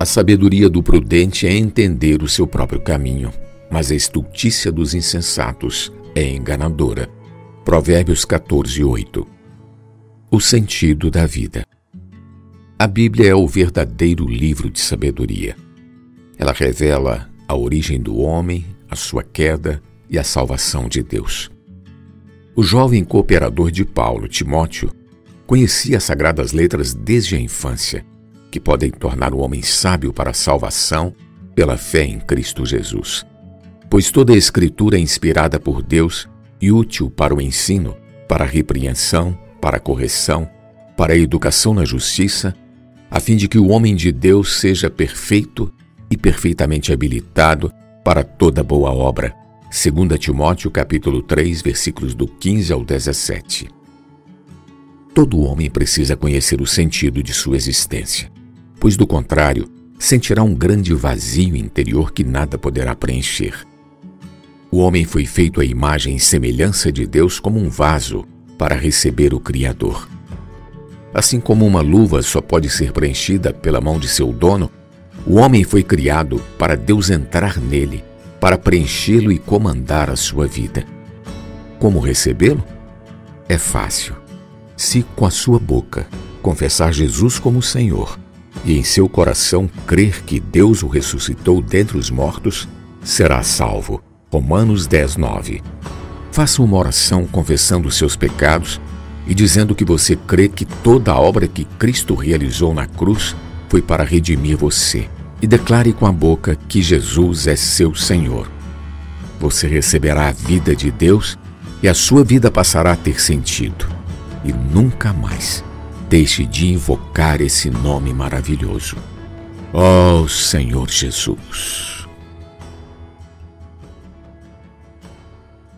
A sabedoria do prudente é entender o seu próprio caminho, mas a estultícia dos insensatos é enganadora. Provérbios 14, 8. O sentido da vida. A Bíblia é o verdadeiro livro de sabedoria. Ela revela a origem do homem, a sua queda e a salvação de Deus. O jovem cooperador de Paulo, Timóteo, conhecia as sagradas letras desde a infância que podem tornar o homem sábio para a salvação pela fé em Cristo Jesus. Pois toda a Escritura é inspirada por Deus e útil para o ensino, para a repreensão, para a correção, para a educação na justiça, a fim de que o homem de Deus seja perfeito e perfeitamente habilitado para toda boa obra. 2 Timóteo capítulo 3, versículos do 15 ao 17. Todo homem precisa conhecer o sentido de sua existência pois do contrário, sentirá um grande vazio interior que nada poderá preencher. O homem foi feito à imagem e semelhança de Deus como um vaso para receber o Criador. Assim como uma luva só pode ser preenchida pela mão de seu dono, o homem foi criado para Deus entrar nele, para preenchê-lo e comandar a sua vida. Como recebê-lo? É fácil. Se com a sua boca confessar Jesus como Senhor e em seu coração crer que Deus o ressuscitou dentre os mortos, será salvo. Romanos 10, 9. Faça uma oração confessando seus pecados e dizendo que você crê que toda a obra que Cristo realizou na cruz foi para redimir você. E declare com a boca que Jesus é seu Senhor. Você receberá a vida de Deus e a sua vida passará a ter sentido. E nunca mais deixe de invocar esse nome maravilhoso. Ó oh, Senhor Jesus.